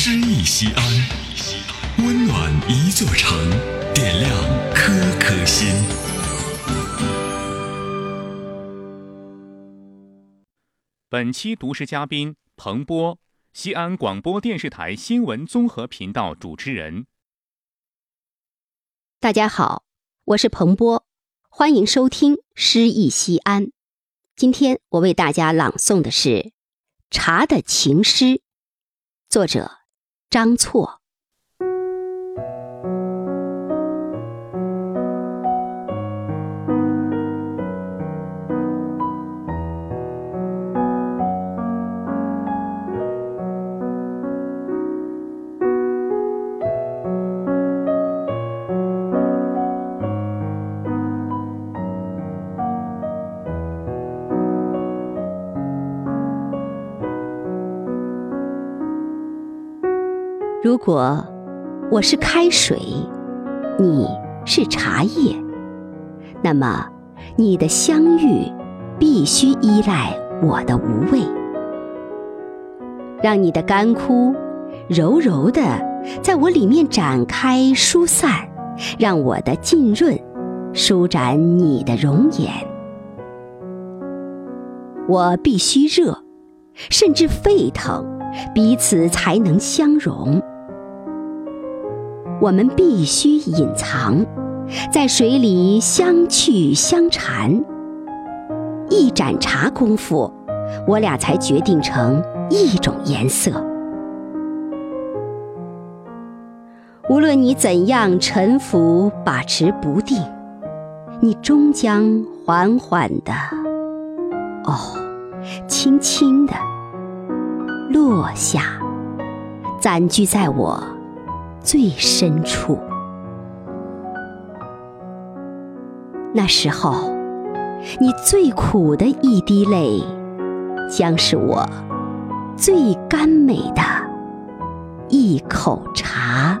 诗意西安，温暖一座城，点亮颗颗心。本期读诗嘉宾彭波，西安广播电视台新闻综合频道主持人。大家好，我是彭波，欢迎收听《诗意西安》。今天我为大家朗诵的是《茶的情诗》，作者张错。如果我是开水，你是茶叶，那么你的香郁必须依赖我的无味，让你的干枯柔柔的在我里面展开疏散，让我的浸润舒展你的容颜。我必须热，甚至沸腾。彼此才能相融。我们必须隐藏，在水里相去相缠。一盏茶功夫，我俩才决定成一种颜色。无论你怎样沉浮把持不定，你终将缓缓的，哦，轻轻的。落下，暂居在我最深处。那时候，你最苦的一滴泪，将是我最甘美的一口茶。